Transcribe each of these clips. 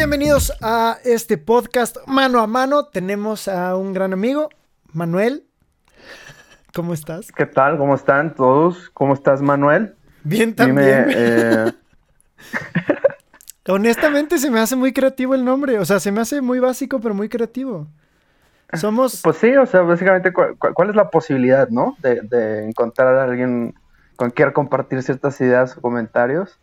Bienvenidos a este podcast mano a mano. Tenemos a un gran amigo, Manuel. ¿Cómo estás? ¿Qué tal? ¿Cómo están todos? ¿Cómo estás, Manuel? Bien también. Eh, Honestamente se me hace muy creativo el nombre. O sea, se me hace muy básico, pero muy creativo. Somos... Pues sí, o sea, básicamente, ¿cuál, es la posibilidad, no? De, encontrar a alguien con quien compartir ciertas ideas o comentarios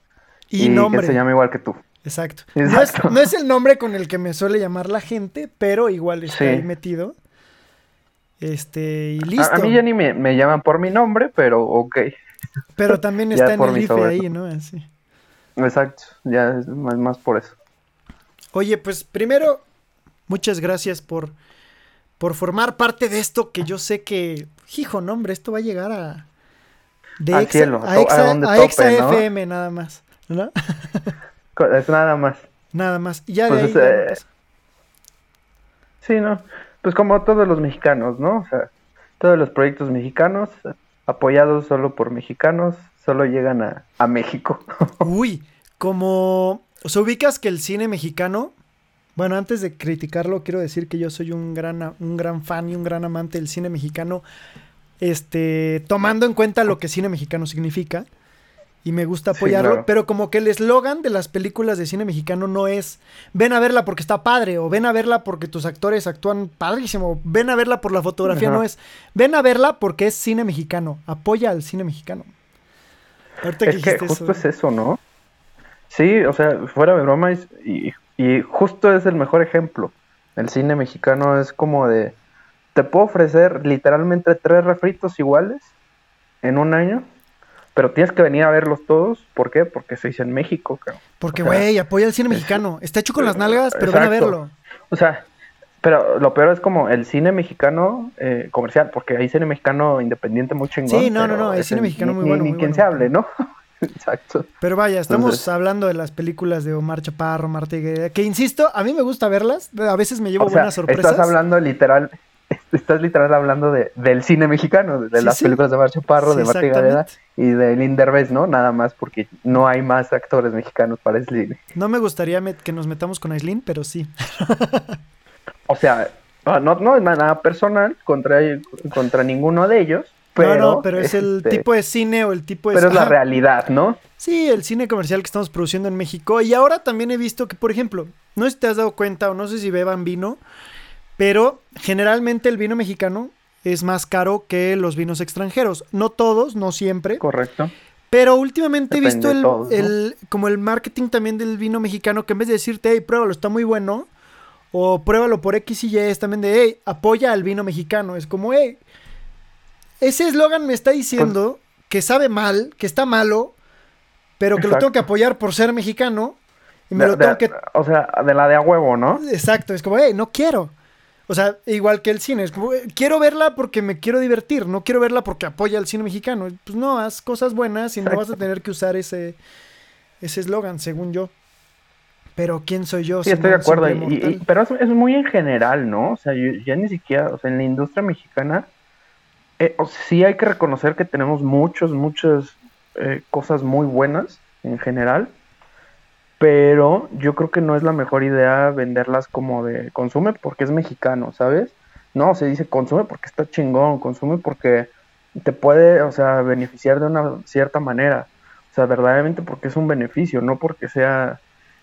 y, que se llame igual que tú. Exacto. No, es, el nombre con el que me suele llamar la gente, pero igual está ahí metido. Este, y listo. A, mí ya ni me, llaman por mi nombre, pero ok. Pero también está en el IFE ahí, ¿no? Así. Exacto, ya es más, por eso. Oye, pues primero, muchas gracias por, por formar parte de esto que yo sé que, hijo, no, hombre, esto va a llegar a... De Al cielo, a, Exa, FM nada más, ¿no? es nada más. Nada más. Ya de pues, ahí... Eh, sí, ¿no? Pues como todos los mexicanos, ¿no? O sea, todos los proyectos mexicanos, apoyados solo por mexicanos, solo llegan a, a México. Uy, como... O sea, ubicas que el cine mexicano... Bueno, antes de criticarlo, quiero decir que yo soy un gran, un gran fan y un gran amante del cine mexicano. Este, tomando en cuenta lo que cine mexicano significa y me gusta apoyarlo, pero como que el eslogan de las películas de cine mexicano no es ven a verla porque está padre o ven a verla porque tus actores actúan padrísimo, ven a verla por la fotografía, no es ven a verla porque es cine mexicano, apoya al cine mexicano. es que, justo es eso, ¿no? Sí, o sea, fuera de broma y, y justo es el mejor ejemplo. El cine mexicano es como de te puedo ofrecer literalmente tres refritos iguales en un año pero tienes que venir a verlos todos. ¿Por qué? Porque se hizo en México, creo. Porque, güey, apoya el cine mexicano. Está hecho con las nalgas, pero ven a verlo. O sea, pero lo peor es como el cine mexicano eh, comercial, porque hay cine mexicano independiente muy chingón. Sí, no, no, no, hay cine mexicano muy bueno. Ni, quien se hable, ¿no? Exacto. Pero vaya, estamos hablando de las películas de Omar Chaparro, Marta que insisto, a mí me gusta verlas, a veces me llevo buenas sorpresas. Estás hablando literal, estás literal hablando de, del cine mexicano, de, las películas de Marcho Parro, de Marta Gareda y de Lynn ¿no? Nada más porque no hay más actores mexicanos para Aislinn. No me gustaría que nos metamos con Aislinn, pero sí. o sea, ah, no, no es nada personal contra, contra ninguno de ellos. Pero, no, no, pero es el este, tipo de cine o el tipo de... Pero es la realidad, ¿no? Sí, el cine comercial que estamos produciendo en México. Y ahora también he visto que, por ejemplo, no sé si te has dado cuenta o no sé si beban vino, pero generalmente el vino mexicano es más caro que los vinos extranjeros. No todos, no siempre. Correcto. Pero últimamente he visto el, como el marketing también del vino mexicano que en vez de decirte, hey, pruébalo, está muy bueno, o pruébalo por X y Y, es también de, hey, apoya al vino mexicano. Es como, hey, ese eslogan me está diciendo pues que sabe mal, que está malo, pero que lo tengo que apoyar por ser mexicano. Y me lo tengo que... O sea, de la de a huevo, ¿no? Exacto, es como, hey, no quiero. O sea, igual que el cine. Es como, eh, quiero verla porque me quiero divertir, no quiero verla porque apoya al cine mexicano. Pues no, haz cosas buenas y no vas a tener que usar ese ese eslogan, según yo. Pero ¿quién soy yo? Sí, estoy de acuerdo. pero es, muy en general, ¿no? O sea, ya ni siquiera, o sea, en la industria mexicana, eh, sí hay que reconocer que tenemos muchas, muchas eh, cosas muy buenas en general pero yo creo que no es la mejor idea venderlas como de consume porque es mexicano, ¿sabes? No, se dice consume porque está chingón, consume porque te puede, o sea, beneficiar de una cierta manera, o sea, verdaderamente porque es un beneficio, no porque sea,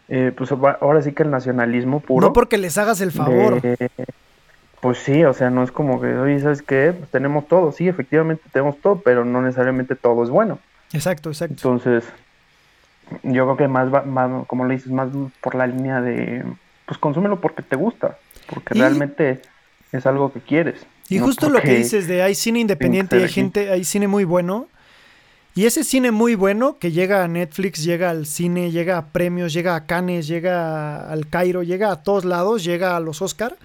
eh, pues ahora sí que el nacionalismo puro. No porque les hagas el favor. pues sí, o sea, no es como que, oye, ¿sabes qué? Pues tenemos todo, sí, efectivamente tenemos todo, pero no necesariamente todo es bueno. Exacto, exacto. Entonces, yo creo que más, más como le dices, más por la línea de, pues consúmelo porque te gusta, porque realmente es algo que quieres. Y justo lo que dices de hay cine independiente, hay gente, hay cine muy bueno. Y ese cine muy bueno que llega a Netflix, llega al cine, llega a premios, llega a Cannes, llega al Cairo, llega a todos lados, llega a los Oscar.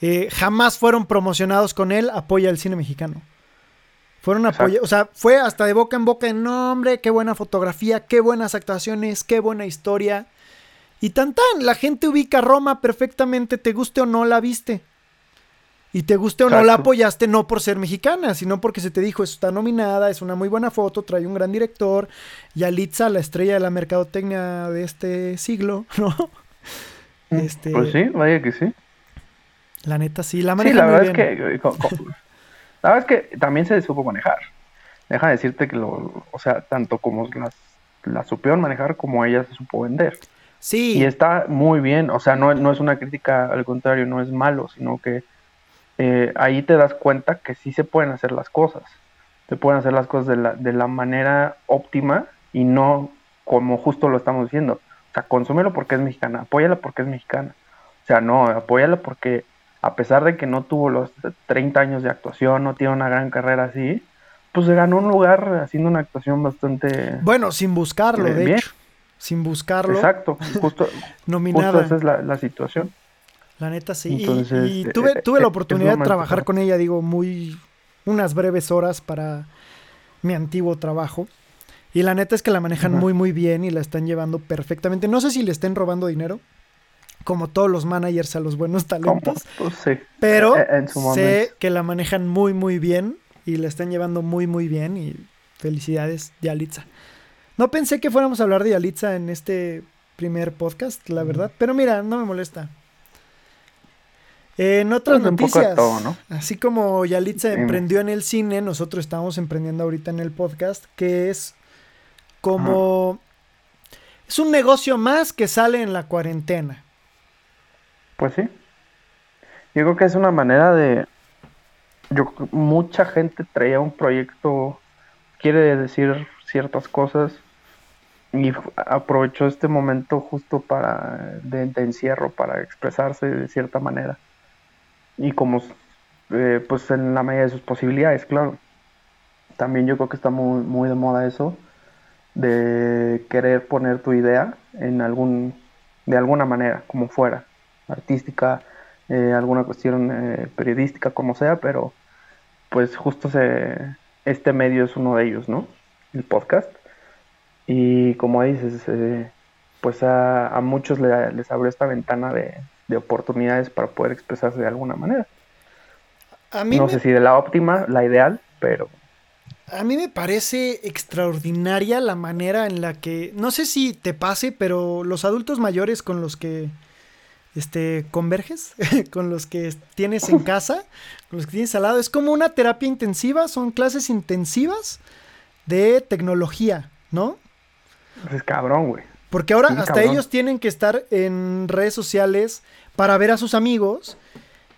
Eh, jamás fueron promocionados con él, apoya el cine mexicano. Fueron apoyo, o sea, fue hasta de boca en boca en nombre, qué buena fotografía, qué buenas actuaciones, qué buena historia. Y tan tan, la gente ubica Roma perfectamente, te guste o no la viste. Y te guste o no la apoyaste, no por ser mexicana, sino porque se te dijo, está nominada, es una muy buena foto, trae un gran director, Yalitza, la estrella de la mercadotecnia de este siglo, ¿no? Mm, este, pues sí, vaya que sí. La neta sí, la maneja sí, la verdad Es que, la verdad es que también se supo manejar. Deja de decirte que lo, o sea, tanto como las, las supieron manejar como ella se supo vender. Sí. Y está muy bien, o sea, no, no es una crítica, al contrario, no es malo, sino que eh, ahí te das cuenta que sí se pueden hacer las cosas. Se pueden hacer las cosas de la, de la manera óptima y no como justo lo estamos diciendo. O sea, consúmelo porque es mexicana, apóyala porque es mexicana. O sea, no, apóyala porque a pesar de que no tuvo los 30 años de actuación, no tiene una gran carrera así, pues se ganó un lugar haciendo una actuación bastante... Bueno, sin buscarlo, eh, de hecho. Sin buscarlo. Exacto, justo, nominada. esa es la, situación. La neta sí. y, eh, tuve, tuve la oportunidad de trabajar con ella, digo, muy... unas breves horas para mi antiguo trabajo. Y la neta es que la manejan muy, muy bien y la están llevando perfectamente. No sé si le estén robando dinero, como todos los managers a los buenos talentos. Pues sí. Pero e, sé que la manejan muy, muy bien y la están llevando muy, muy bien. Y felicidades, Yalitza. No pensé que fuéramos a hablar de Yalitza en este primer podcast, la verdad. Pero mira, no me molesta. En otras pues noticias, así como Yalitza emprendió en el cine, nosotros estamos emprendiendo ahorita en el podcast, que es como... Es un negocio más que sale en la cuarentena. Pues sí. Yo creo que es una manera de... Yo mucha gente traía un proyecto, quiere decir ciertas cosas y aprovechó este momento justo para de, encierro para expresarse de cierta manera. Y como eh, pues en la medida de sus posibilidades claro. También yo creo que está muy, muy de moda eso de querer poner tu idea en algún, de alguna manera, como fuera, artística, eh, alguna cuestión eh, periodística, como sea, pero pues justo se, este medio es uno de ellos, ¿no? El podcast. Y como dices, eh, pues a, a muchos les abrió esta ventana de, de, oportunidades para poder expresarse de alguna manera. A mí no sé si de la óptima, la ideal, pero a mí me parece extraordinaria la manera en la que, no sé si te pase, pero los adultos mayores con los que este, converges, con los que tienes en casa, con los que tienes al lado, es como una terapia intensiva, son clases intensivas de tecnología, ¿no? Es cabrón, güey. Porque ahora hasta ellos tienen que estar en redes sociales para ver a sus amigos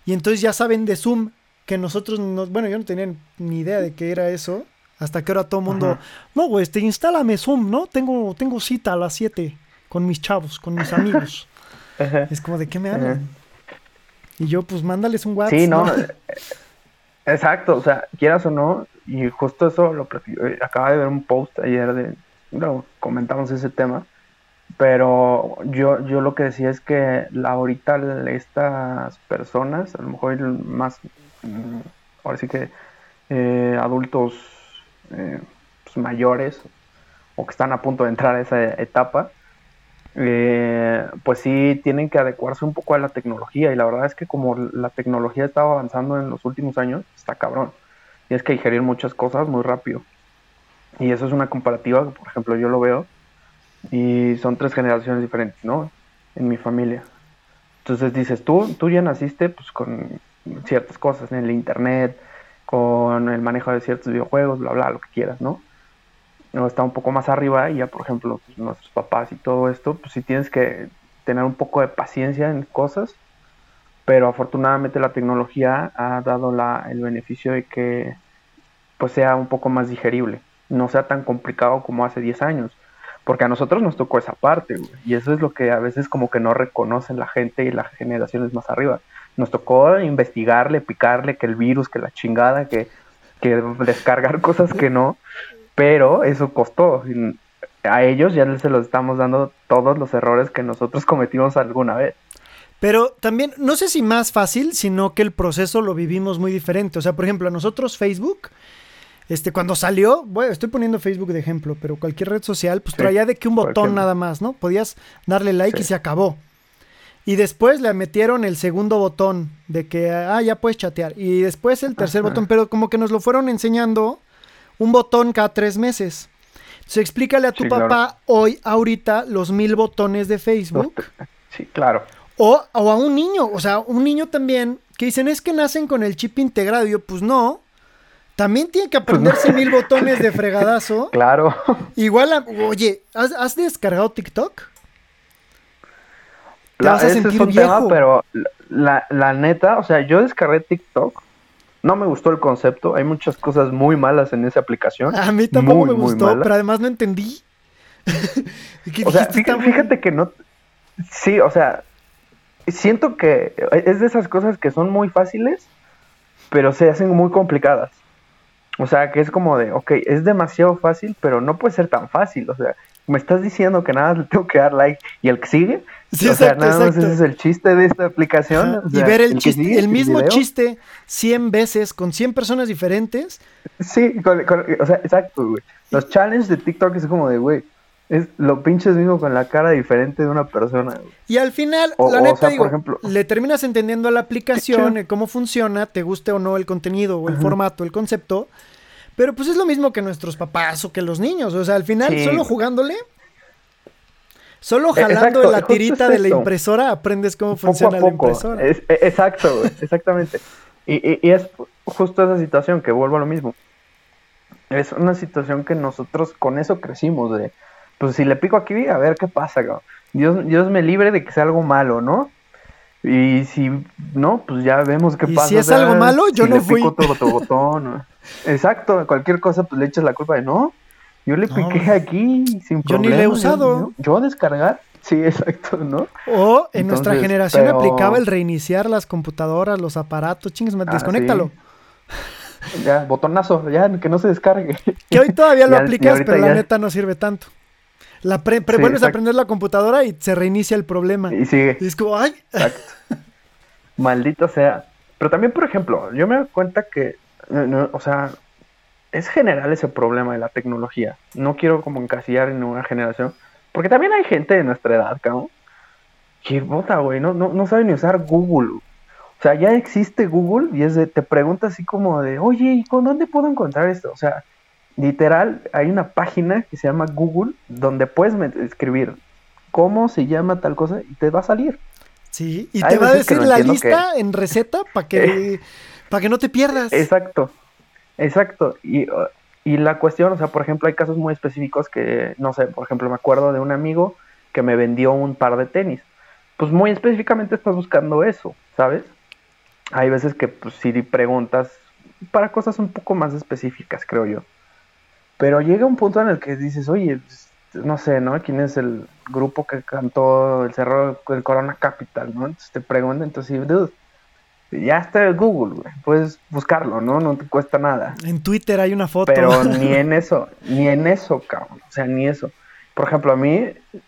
y entonces ya saben de Zoom que nosotros, no, bueno, yo no tenía ni idea de qué era eso. Hasta que ahora todo el mundo, no, güey, este, instálame Zoom, ¿no? Tengo, tengo cita a las 7 con mis chavos, con mis amigos. Es como, ¿de qué me hablan? Y yo, pues, mándales un WhatsApp. Sí, no. Eh, exacto, o sea, quieras o no, y justo eso lo eh, acaba de ver un post ayer de, no, comentamos ese tema, pero yo, yo lo que decía es que la, ahorita estas personas, a lo mejor más, mm, ahora sí que eh, adultos eh, pues, mayores o que están a punto de entrar a esa etapa, eh, pues sí tienen que adecuarse un poco a la tecnología y la verdad es que como la tecnología estaba avanzando en los últimos años, está cabrón. Tienes que digerir muchas cosas muy rápido. Y eso es una comparativa por ejemplo, yo lo veo y son tres generaciones diferentes, ¿no? En mi familia. Entonces dices, tú, tú ya naciste pues con ciertas cosas en el internet, con el manejo de ciertos videojuegos, bla, bla, lo que quieras, ¿no? O está un poco más arriba y ya, por ejemplo, pues, nuestros papás y todo esto, pues sí tienes que tener un poco de paciencia en cosas, pero afortunadamente la tecnología ha dado la, el beneficio de que pues sea un poco más digerible, no sea tan complicado como hace 10 años, porque a nosotros nos tocó esa parte, y eso es lo que a veces como que no reconocen la gente y las generaciones más arriba. Nos tocó investigarle, picarle, que el virus, que la chingada, que, descargar cosas que no, pero eso costó. A ellos ya se los estamos dando todos los errores que nosotros cometimos alguna vez. Pero también, no sé si más fácil, sino que el proceso lo vivimos muy diferente. O sea, por ejemplo, a nosotros Facebook, este, cuando salió, bueno, estoy poniendo Facebook de ejemplo, pero cualquier red social, pues traía de que un botón nada más, ¿no? Podías darle like y se acabó. Y después le metieron el segundo botón de que, ah, ya puedes chatear. Y después el tercer botón, pero como que nos lo fueron enseñando un botón cada tres meses. Entonces explícale a tu papá hoy, ahorita, los mil botones de Facebook. Sí, claro. O, o, a un niño, o sea, un niño también, que dicen es que nacen con el chip integrado. Y yo, pues no. También tiene que aprenderse mil botones de fregadazo. Claro. Igual, oye, ¿has, descargado TikTok? Te vas a sentir viejo. pero la, la neta, o sea, yo descargué TikTok no me gustó el concepto, hay muchas cosas muy malas en esa aplicación. A mí tampoco me gustó, pero además no entendí. o sea, fíjate, que no... Sí, o sea, siento que es de esas cosas que son muy fáciles, pero se hacen muy complicadas. O sea, que es como de, ok, es demasiado fácil, pero no puede ser tan fácil. O sea, me estás diciendo que nada le tengo que dar like y el que sigue. Sí, o sea, nada más ese es el chiste de esta aplicación. y ver el, chiste, el mismo chiste 100 veces con 100 personas diferentes. Sí, o sea, exacto, güey. Los challenges de TikTok es como de, güey, es lo pinches mismo con la cara diferente de una persona. Güey. Y al final, la neta, digo, por ejemplo, le terminas entendiendo a la aplicación, cómo funciona, te guste o no el contenido o el formato, el concepto. Pero pues es lo mismo que nuestros papás o que los niños. O sea, al final, solo jugándole, solo e, jalando la tirita de la impresora, aprendes cómo funciona la impresora. E, exacto, exactamente. Y, y, es justo esa situación que vuelvo a lo mismo. Es una situación que nosotros con eso crecimos de, pues si le pico aquí, a ver qué pasa, Dios, Dios me libre de que sea algo malo, ¿no? Y si no, pues ya vemos qué ¿Y pasa. Si es algo malo, yo no fui. botón, Exacto, cualquier cosa, pues le echas la culpa de no. Yo le piqué aquí sin problema. Yo ni le he usado. Yo, descargar. Sí, exacto, ¿no? O en nuestra generación aplicaba el reiniciar las computadoras, los aparatos, chingues, ah, desconéctalo. Ya, botonazo, ya, que no se descargue. Que hoy todavía lo aplicas, pero la neta no sirve tanto. La vuelves a prender la computadora y se reinicia el problema. Y sigue. Y es como, ¡ay! Exacto. Maldito sea. Pero también, por ejemplo, yo me doy cuenta que, o sea, es general ese problema de la tecnología. No quiero como encasillar en una generación. Porque también hay gente de nuestra edad, cabrón. Que bota, güey, no, no, no sabe ni usar Google. O sea, ya existe Google y es de, te pregunta así como de, oye, ¿y con dónde puedo encontrar esto? O sea, literal, hay una página que se llama Google donde puedes escribir cómo se llama tal cosa y te va a salir. Sí, y te va a decir la lista en receta para que, para que no te pierdas. Exacto, exacto. Y, y la cuestión, o sea, por ejemplo, hay casos muy específicos que, no sé, por ejemplo, me acuerdo de un amigo que me vendió un par de tenis. Pues muy específicamente estás buscando eso, ¿sabes? Hay veces que, pues, si preguntas para cosas un poco más específicas, creo yo. Pero llega un punto en el que dices, oye, pues, no sé, ¿no? ¿Quién es el grupo que cantó el cerro del Corona Capital, ¿no? Entonces te preguntan, entonces, dude, ya está Google, güey. Puedes buscarlo, ¿no? No te cuesta nada. En Twitter hay una foto. Pero ni en eso, ni en eso, cabrón. O sea, ni eso. Por ejemplo, a mí,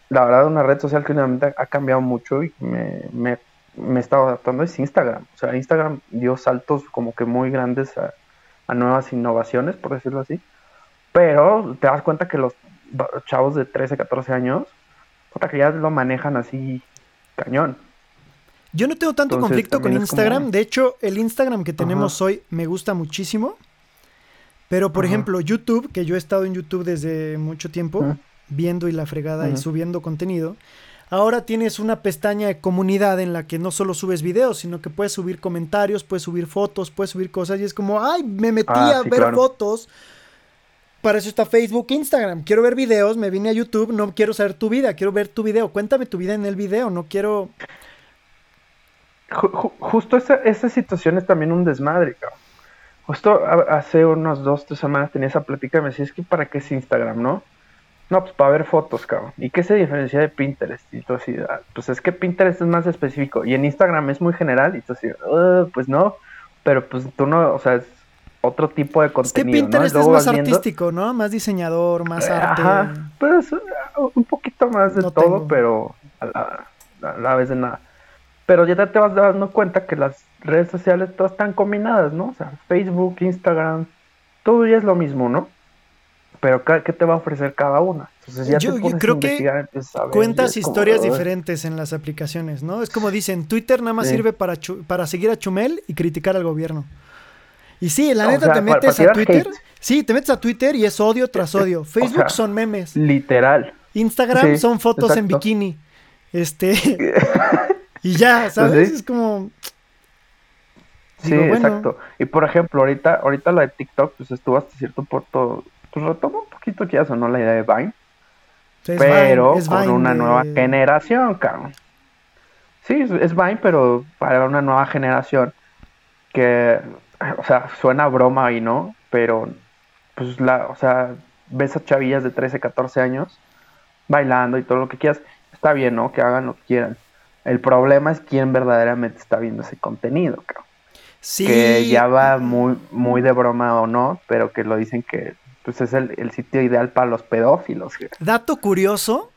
la verdad, una red social que últimamente ha cambiado mucho y me, me, me he estado adaptando es Instagram. O sea, Instagram dio saltos como que muy grandes a, a nuevas innovaciones, por decirlo así. Pero te das cuenta que los chavos de 13, 14 años, puta que ya lo manejan así cañón. Yo no tengo tanto conflicto con Instagram. De hecho, el Instagram que tenemos hoy me gusta muchísimo. Pero, por ejemplo, YouTube, que yo he estado en YouTube desde mucho tiempo, viendo y la fregada y subiendo contenido. Ahora tienes una pestaña de comunidad en la que no solo subes videos, sino que puedes subir comentarios, puedes subir fotos, puedes subir cosas. Y es como, ay, me metí ah, a ver fotos para eso está Facebook, Instagram. Quiero ver videos, me vine a YouTube, no quiero saber tu vida, quiero ver tu video. Cuéntame tu vida en el video, no quiero... Justo esa, esa situación es también un desmadre, cabrón. Justo hace unos dos, tres semanas tenía esa plática y me decía, es que para qué es Instagram, ¿no? No, pues para ver fotos, cabrón. ¿Y qué se diferencia de Pinterest? Y tú así, ah, pues es que Pinterest es más específico y en Instagram es muy general y tú así, pues no, pero pues tú no, o sea, es otro tipo de contenido. Es que Pinterest es más artístico, ¿no? Más diseñador, más eh, arte. Ajá, pues un poquito más de todo, pero a la, vez de nada. Pero ya te vas dando cuenta que las redes sociales todas están combinadas, ¿no? O sea, Facebook, Instagram, todo ya es lo mismo, ¿no? Pero ¿qué te va a ofrecer cada una? Entonces ya yo, creo que cuentas historias diferentes en las aplicaciones, ¿no? Es como dicen, Twitter nada más sirve para, para seguir a Chumel y criticar al gobierno. Y sí, la neta te metes a Twitter. Sí, te metes a Twitter y es odio tras odio. Facebook son memes. Literal. Instagram son fotos en bikini. Este. Y ya, ¿sabes? Es como... Sí, exacto. Y por ejemplo, ahorita, ahorita la de TikTok, pues estuvo hasta cierto punto, pues retoma un poquito que ya sonó la idea de Vine. pero con una nueva generación, cabrón. Sí, es Vine, pero para una nueva generación que, o sea, suena broma y no, pero pues la, o sea, ves a chavillas de 13, 14 años bailando y todo lo que quieras, está bien, ¿no? Que hagan lo que quieran. El problema es quién verdaderamente está viendo ese contenido, cabrón. Sí. Que ya va muy, muy de broma o no, pero que lo dicen que pues es el, sitio ideal para los pedófilos. Dato curioso,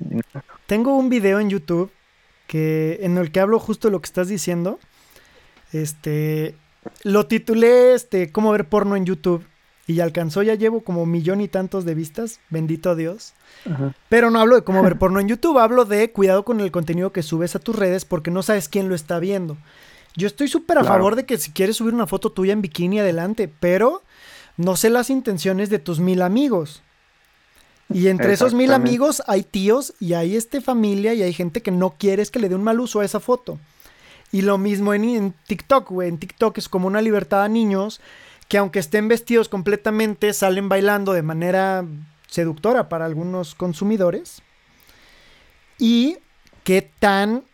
tengo un video en YouTube que en el que hablo justo lo que estás diciendo. Este, lo titulé este, cómo ver porno en YouTube y alcanzó, ya llevo como millón y tantos de vistas, bendito Dios. Pero no hablo de cómo ver porno en YouTube, hablo de cuidado con el contenido que subes a tus redes porque no sabes quién lo está viendo. Yo estoy súper a favor de que si quieres subir una foto tuya en bikini, adelante, pero no sé las intenciones de tus mil amigos. Y entre esos mil amigos hay tíos y hay este familia y hay gente que no quieres que le dé un mal uso a esa foto. Y lo mismo en, en TikTok, güey. En TikTok es como una libertad a niños que aunque estén vestidos completamente, salen bailando de manera seductora para algunos consumidores. Y qué tan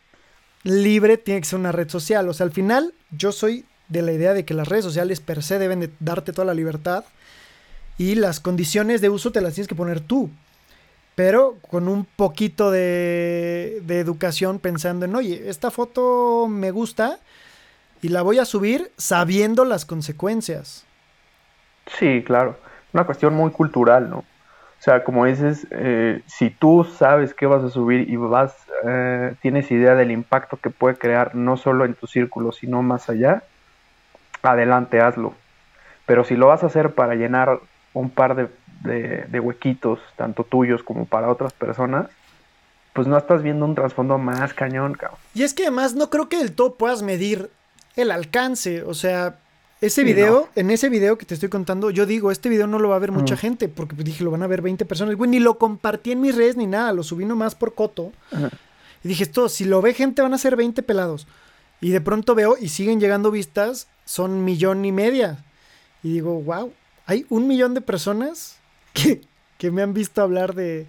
libre tiene que ser una red social. O sea, al final yo soy de la idea de que las redes sociales per se deben de darte toda la libertad y las condiciones de uso te las tienes que poner tú. Pero con un poquito de, de educación pensando en, oye, esta foto me gusta, y la voy a subir sabiendo las consecuencias. Sí, claro. Una cuestión muy cultural, ¿no? O sea, como dices, eh, si tú sabes qué vas a subir y vas, eh, tienes idea del impacto que puede crear no solo en tu círculo, sino más allá, adelante, hazlo. Pero si lo vas a hacer para llenar un par de, de huequitos, tanto tuyos como para otras personas, pues no estás viendo un trasfondo más cañón, cabrón. Y es que además no creo que del todo puedas medir el alcance. O sea, ese video, en ese video que te estoy contando, yo digo, este video no lo va a ver mucha mm. gente, porque dije, lo van a ver 20 personas. Güey, ni lo compartí en mis redes ni nada, lo subí nomás por coto. Y dije, esto, si lo ve gente, van a ser 20 pelados. Y de pronto veo y siguen llegando vistas, son millón y media. Y digo, wow, hay un millón de personas que, que me han visto hablar de,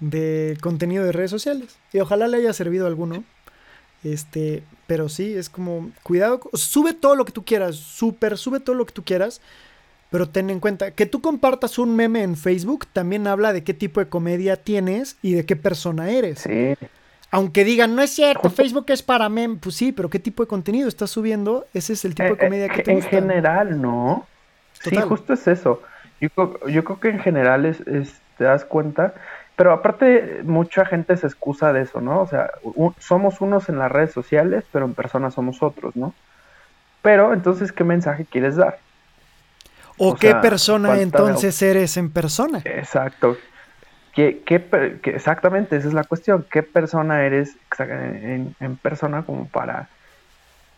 de contenido de redes sociales. Y ojalá le haya servido a alguno. Este, pero sí, es como, cuidado, sube todo lo que tú quieras, súper, sube todo lo que tú quieras, pero ten en cuenta que tú compartas un meme en Facebook también habla de qué tipo de comedia tienes y de qué persona eres. Sí. Aunque digan, no es cierto, Facebook es para meme, pues sí, pero qué tipo de contenido estás subiendo, ese es el tipo de eh, comedia que eh, te gusta. En general, ¿no? Sí, justo es eso. Yo, yo creo que en general es, te das cuenta pero aparte, mucha gente se excusa de eso, ¿no? O sea, somos unos en las redes sociales, pero en persona somos otros, ¿no? Pero entonces, ¿qué mensaje quieres dar? ¿O, qué persona entonces eres en persona? Exacto. ¿Qué, exactamente, esa es la cuestión. ¿Qué persona eres en, en, persona como para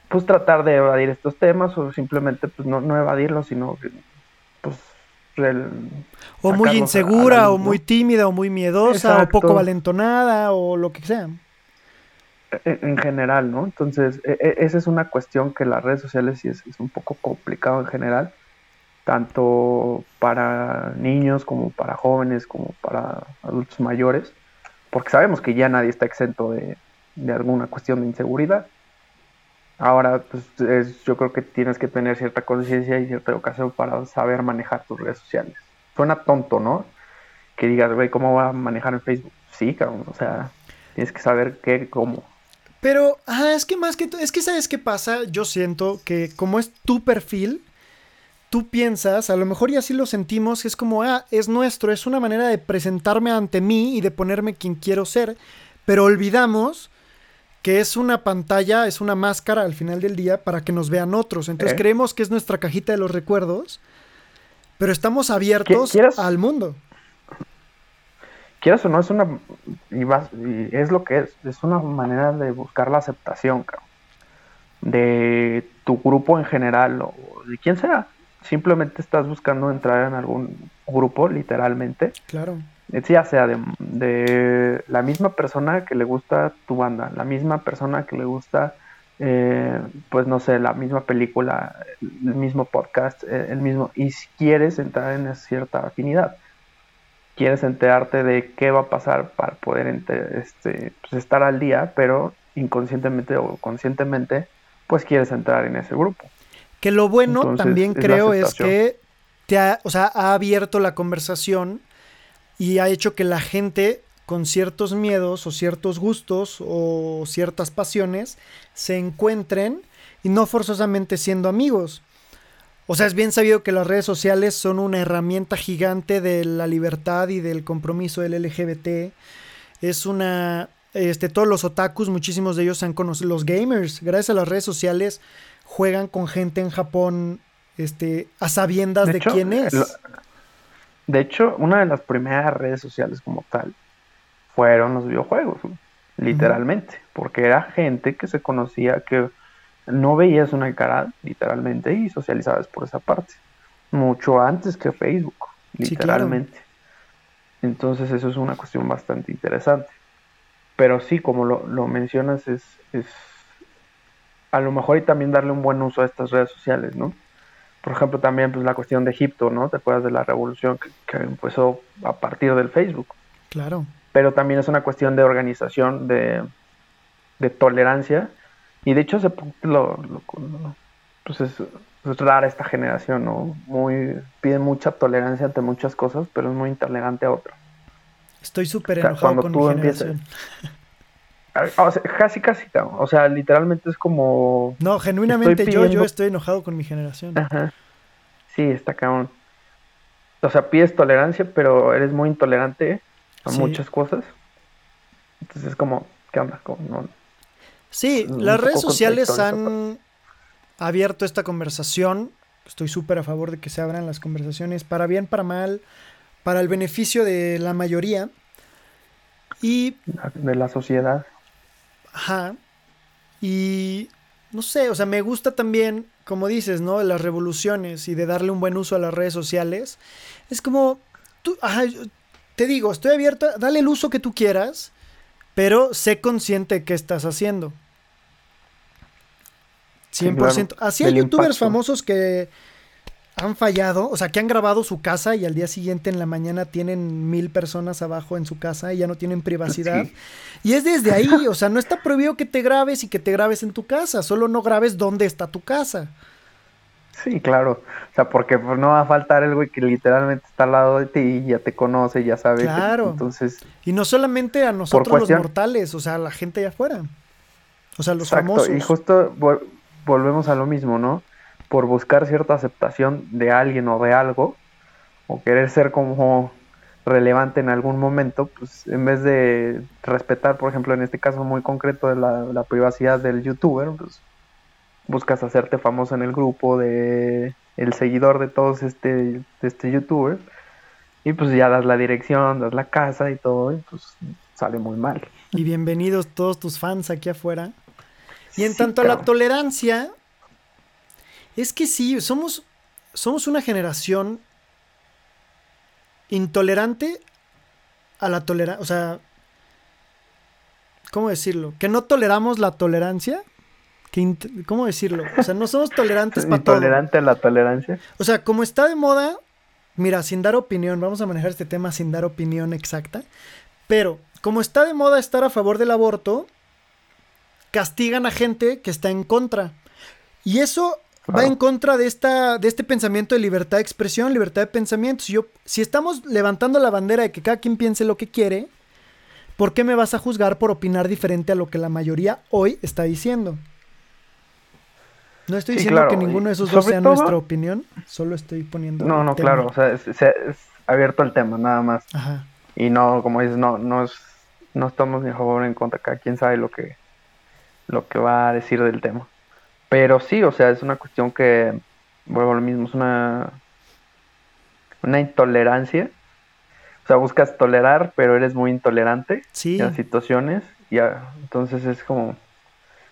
pues tratar de evadir estos temas o simplemente pues no, no evadirlos, sino o muy insegura, o muy tímida, o muy miedosa, o poco valentonada, o lo que sea. E, en, general, ¿no? Entonces, e, e, esa es una cuestión que las redes sociales sí es, un poco complicado en general, tanto para niños como para jóvenes, como para adultos mayores, porque sabemos que ya nadie está exento de, de alguna cuestión de inseguridad. Ahora, pues yo creo que tienes que tener cierta conciencia y cierta educación para saber manejar tus redes sociales. Suena tonto, ¿no? Que digas, güey, ¿cómo va a manejar en Facebook? Sí, cabrón, o sea, tienes que saber qué, cómo. Pero, ah, es que más que es que sabes qué pasa, yo siento que como es tu perfil, tú piensas, a lo mejor y así lo sentimos, es como, ah, es nuestro, es una manera de presentarme ante mí y de ponerme quien quiero ser, pero olvidamos que es una pantalla, es una máscara al final del día para que nos vean otros. Entonces eh. creemos que es nuestra cajita de los recuerdos, pero estamos abiertos al mundo. Quieras o no, es una. Y, es lo que es. Es una manera de buscar la aceptación, De tu grupo en general o de quién sea. Simplemente estás buscando entrar en algún grupo, literalmente. Claro. Ya sea de, la misma persona que le gusta tu banda, la misma persona que le gusta, eh, pues no sé, la misma película, el mismo podcast, eh, el mismo, y si quieres entrar en cierta afinidad, quieres enterarte de qué va a pasar para poder este, pues estar al día, pero inconscientemente o conscientemente, pues quieres entrar en ese grupo. Que lo bueno también creo es que te ha, o sea, ha abierto la conversación y ha hecho que la gente con ciertos miedos o ciertos gustos o ciertas pasiones se encuentren y no forzosamente siendo amigos. O sea, es bien sabido que las redes sociales son una herramienta gigante de la libertad y del compromiso del LGBT. Es una este, todos los otakus, muchísimos de ellos han conocido, los gamers, gracias a las redes sociales, juegan con gente en Japón este, a sabiendas de, quién es. De hecho, una de las primeras redes sociales como tal fueron los videojuegos, literalmente, porque era gente que se conocía, que no veías una cara, literalmente, y socializabas por esa parte, mucho antes que Facebook, literalmente. Entonces eso es una cuestión bastante interesante. Pero sí, como lo, mencionas, es, es a lo mejor y también darle un buen uso a estas redes sociales, ¿no? Por ejemplo, también pues la cuestión de Egipto, ¿no? ¿Te acuerdas de la revolución que, empezó a partir del Facebook? Claro. Pero también es una cuestión de organización, de, tolerancia. Y de hecho, hace lo, pues es, rara esta generación, ¿no? Muy, pide mucha tolerancia ante muchas cosas, pero es muy intolerante a otras. Estoy súper enojado con mi generación. casi, casi, o sea, literalmente es como... No, genuinamente yo, yo estoy enojado con mi generación. Ajá. Sí, está cabrón. O sea, pides tolerancia, pero eres muy intolerante a muchas cosas. Entonces es como, ¿qué onda? sí, las redes sociales han abierto esta conversación. Estoy súper a favor de que se abran las conversaciones, para bien, para mal para el beneficio de la mayoría. Y... De la sociedad. Ajá. Y... No sé, o sea, me gusta también, como dices, ¿no? Las revoluciones y de darle un buen uso a las redes sociales. Es como, tú, ajá, te digo, estoy abierto, dale el uso que tú quieras, pero sé consciente de qué estás haciendo. 100%. Así hay youtubers famosos que han fallado, o sea, que han grabado su casa y al día siguiente en la mañana tienen mil personas abajo en su casa y ya no tienen privacidad. Y es desde ahí, o sea, no está prohibido que te grabes y que te grabes en tu casa, solo no grabes dónde está tu casa. Sí, claro. O sea, porque pues, no va a faltar el güey que literalmente está al lado de ti y ya te conoce, ya sabe. Claro. Entonces. Y no solamente a nosotros los mortales, o sea, a la gente allá afuera. O sea, los Exacto. famosos. Y justo volvemos a lo mismo, ¿no? Por buscar cierta aceptación de alguien o de algo, o querer ser como relevante en algún momento, pues en vez de respetar, por ejemplo, en este caso muy concreto de la, privacidad del youtuber, pues buscas hacerte famoso en el grupo de el seguidor de todos este, de este youtuber, y pues ya das la dirección, das la casa y todo, y pues sale muy mal. Y bienvenidos todos tus fans aquí afuera. Y en tanto a la tolerancia, es que sí, somos, somos una generación intolerante a la tolerancia. O sea, ¿cómo decirlo? Que no toleramos la tolerancia. ¿Cómo decirlo? O sea, no somos tolerantes para todo. ¿Intolerante a la tolerancia? O sea, como está de moda, mira, sin dar opinión, vamos a manejar este tema sin dar opinión exacta, pero como está de moda estar a favor del aborto, castigan a gente que está en contra. Y eso va en contra de, esta, de este pensamiento de libertad de expresión, libertad de pensamiento. Si, yo, si estamos levantando la bandera de que cada quien piense lo que quiere, ¿por qué me vas a juzgar por opinar diferente a lo que la mayoría hoy está diciendo? No estoy diciendo que ninguno de esos dos sea nuestra opinión, solo estoy poniendo. No, no, claro, o sea, es, abierto el tema, nada más. Ajá. Y no, como dices, no, no, es, no estamos ni a favor ni en contra, cada quien sabe lo que, lo que va a decir del tema. Pero sí, o sea, es una cuestión que, vuelvo a lo mismo, es una, una intolerancia. O sea, buscas tolerar, pero eres muy intolerante sí. en situaciones. Y entonces es como,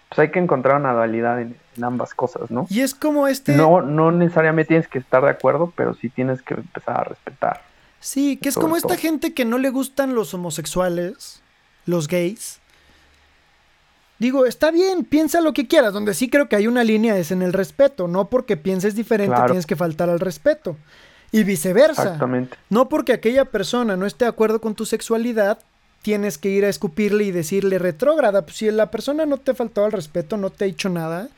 pues hay que encontrar una dualidad en, ambas cosas, ¿no? Y es como este... No, no necesariamente tienes que estar de acuerdo, pero sí tienes que empezar a respetar. Sí, que es como esta gente que no le gustan los homosexuales, los gays. Digo, está bien, piensa lo que quieras. Donde sí creo que hay una línea es en el respeto. No porque pienses diferente tienes que faltar al respeto. Y viceversa. Exactamente. No porque aquella persona no esté de acuerdo con tu sexualidad, tienes que ir a escupirle y decirle retrógrada. Pues si la persona no te faltó al respeto, no te ha dicho nada,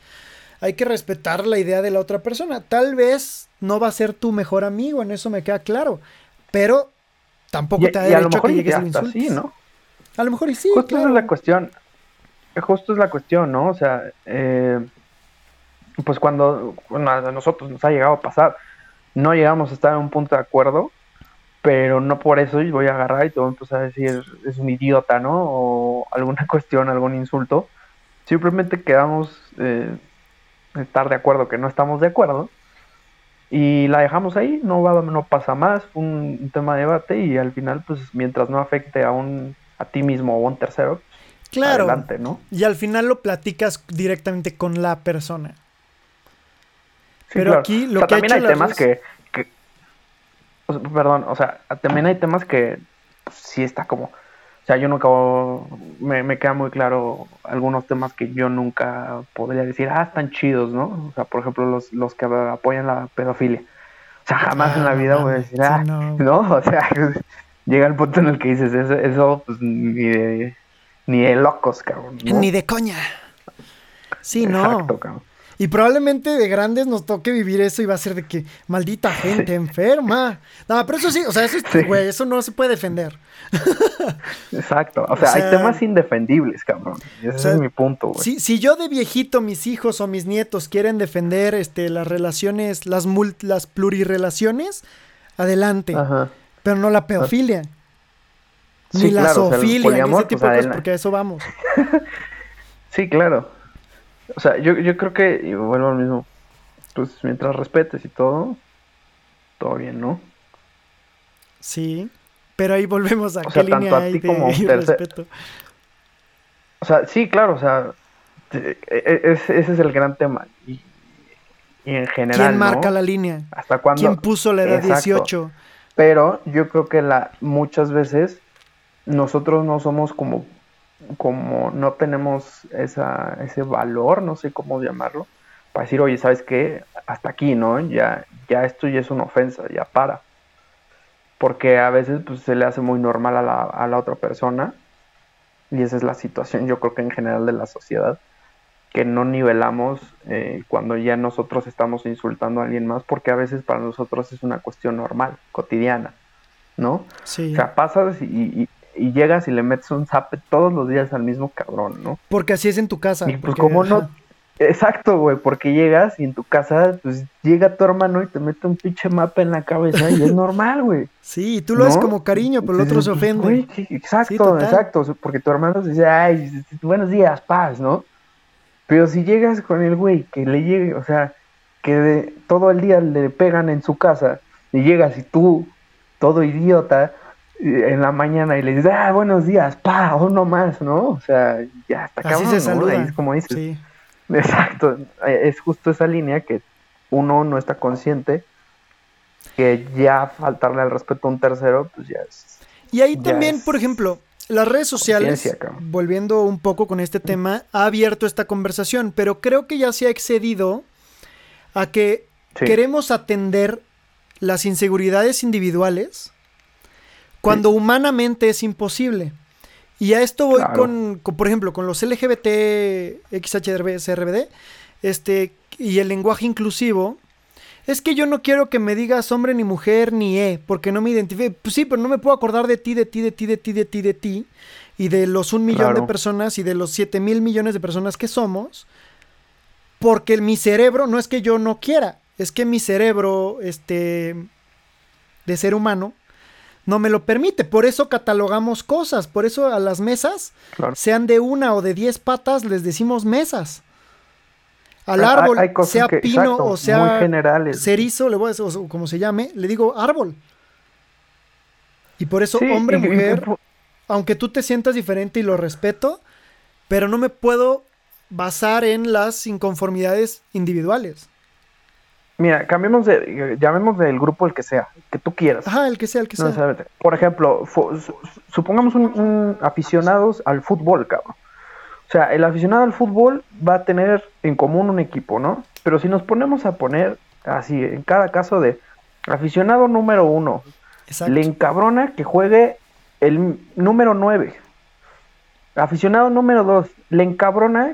hay que respetar la idea de la otra persona. Tal vez no va a ser tu mejor amigo, en eso me queda claro. Pero tampoco te ha derecho que llegues a insultos. Sí, ¿no? A lo mejor y sí. Justo es la cuestión. Justo es la cuestión, ¿no? O sea, eh, pues cuando a nosotros nos ha llegado a pasar, no llegamos a estar en un punto de acuerdo pero no por eso voy a agarrar y te voy a empezar a decir es un idiota, ¿no? O alguna cuestión, algún insulto. Simplemente quedamos eh, estar de acuerdo que no estamos de acuerdo y la dejamos ahí, no va, no pasa más, fue un, tema de debate y al final, pues mientras no afecte a un a ti mismo o a un tercero, claro. adelante, ¿no? Y al final lo platicas directamente con la persona. Pero aquí lo que también hay temas que, perdón, o sea, también hay temas que pues, sí está como, o sea, yo nunca, me, me, queda muy claro algunos temas que yo nunca podría decir, ah, están chidos, ¿no? O sea, por ejemplo, los, los que apoyan la pedofilia. O sea, jamás en la vida voy a decir, ah, no. O sea, llega el punto en el que dices, eso, eso pues ni de, ni de locos, cabrón. Ni de coña. Sí, Exacto, Cabrón. Y probablemente de grandes nos toque vivir eso y va a ser de que maldita gente enferma. No, pero eso sí, o sea, eso, güey, eso no se puede defender. Exacto. O sea, hay temas indefendibles, cabrón. Ese es mi punto, güey. Si, si yo de viejito, mis hijos o mis nietos quieren defender este, las relaciones, las, las plurirelaciones, adelante. Ajá. Pero no la pedofilia. Ni la zoofilia, ni ese tipo de cosas, porque a eso vamos. sí, claro. O sea, yo, yo creo que, y vuelvo al mismo, pues mientras respetes y todo, todo bien, ¿no? Sí, pero ahí volvemos a qué línea hay de respeto. O sea, sí, claro, o sea, e, e, ese, es el gran tema. Y, en general. ¿Quién marca la línea? ¿Hasta cuándo? ¿Quién puso la edad 18? Pero yo creo que la, muchas veces nosotros no somos como como no tenemos esa, ese valor, no sé cómo llamarlo, para decir, oye, ¿sabes qué? Hasta aquí, ¿no? Ya, ya esto ya es una ofensa, ya para. Porque a veces pues, se le hace muy normal a la, a la otra persona, y esa es la situación, yo creo que en general de la sociedad, que no nivelamos eh, cuando ya nosotros estamos insultando a alguien más, porque a veces para nosotros es una cuestión normal, cotidiana, ¿no? Sí. O sea, pasas y, y llegas y le metes un zape todos los días al mismo cabrón, ¿no? Porque así es en tu casa. Y pues como no... Exacto, güey, porque llegas y en tu casa, pues llega tu hermano y te mete un pinche mapa en la cabeza y es normal, güey. Sí, tú lo haces como cariño, pero el otro se ofende. exacto, exacto, porque tu hermano dice, ay, buenos días, paz, ¿no? Pero si llegas con el güey que le llegue, o sea, que de, todo el día le pegan en su casa y llegas y tú, todo idiota, en la mañana y le dices, ah, buenos días, pa, uno más, ¿no? O sea, ya está Así se saluda. Es como dices. Sí. Exacto, es justo esa línea que uno no está consciente que ya faltarle al respeto a un tercero, pues ya es. Y ahí también, por ejemplo, las redes sociales, volviendo un poco con este tema, ha abierto esta conversación, pero creo que ya se ha excedido a que queremos atender las inseguridades individuales cuando humanamente es imposible. Y a esto voy con, por ejemplo, con los LGBT, XHRB, CRBD, este, y el lenguaje inclusivo. Es que yo no quiero que me digas hombre ni mujer ni E, porque no me identifique. Pues sí, pero no me puedo acordar de ti, de ti, de ti, de ti, de ti, de ti, y de los un millón de personas y de los siete mil millones de personas que somos, porque mi cerebro, no es que yo no quiera, es que mi cerebro, este, de ser humano, no me lo permite. Por eso catalogamos cosas, por eso a las mesas, sean de una o de diez patas, les decimos mesas. Al árbol, sea pino o sea cerizo, le voy a decir, o como se llame, le digo árbol. Y por eso, hombre, mujer, aunque tú te sientas diferente y lo respeto, pero no me puedo basar en las inconformidades individuales. Mira, cambiemos de, llamemos del grupo el que sea, que tú quieras. Ajá, el que sea, el que sea. Por ejemplo, supongamos un, aficionados al fútbol, cabrón. O sea, el aficionado al fútbol va a tener en común un equipo, ¿no? Pero si nos ponemos a poner así, en cada caso de aficionado número uno, le encabrona que juegue el número nueve. Aficionado número dos, le encabrona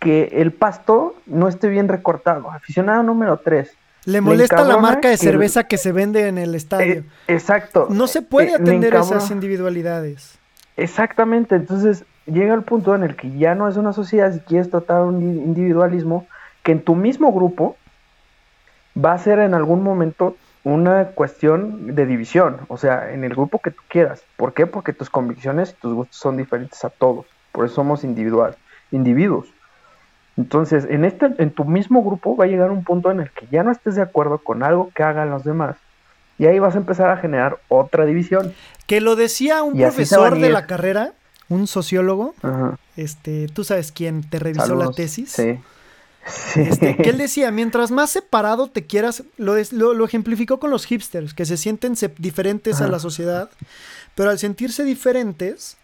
que el pasto no esté bien recortado. Aficionado número tres. Le molesta la marca de cerveza que, se vende en el estadio. Eh, exacto. No se puede eh, atender esas individualidades. Exactamente, entonces llega el punto en el que ya no es una sociedad si quieres tratar un individualismo que en tu mismo grupo va a ser en algún momento una cuestión de división, o sea, en el grupo que tú quieras. ¿Por qué? Porque tus convicciones y tus gustos son diferentes a todos. Por eso somos individual, individuos. Entonces, en este, en tu mismo grupo va a llegar un punto en el que ya no estés de acuerdo con algo que hagan los demás. Y ahí vas a empezar a generar otra división. Que lo decía un profesor de la carrera, un sociólogo. Este, tú sabes quién te revisó la tesis. Sí. Este, que él decía, mientras más separado te quieras, lo, lo, ejemplificó con los hipsters, que se sienten diferentes a la sociedad, pero al sentirse diferentes,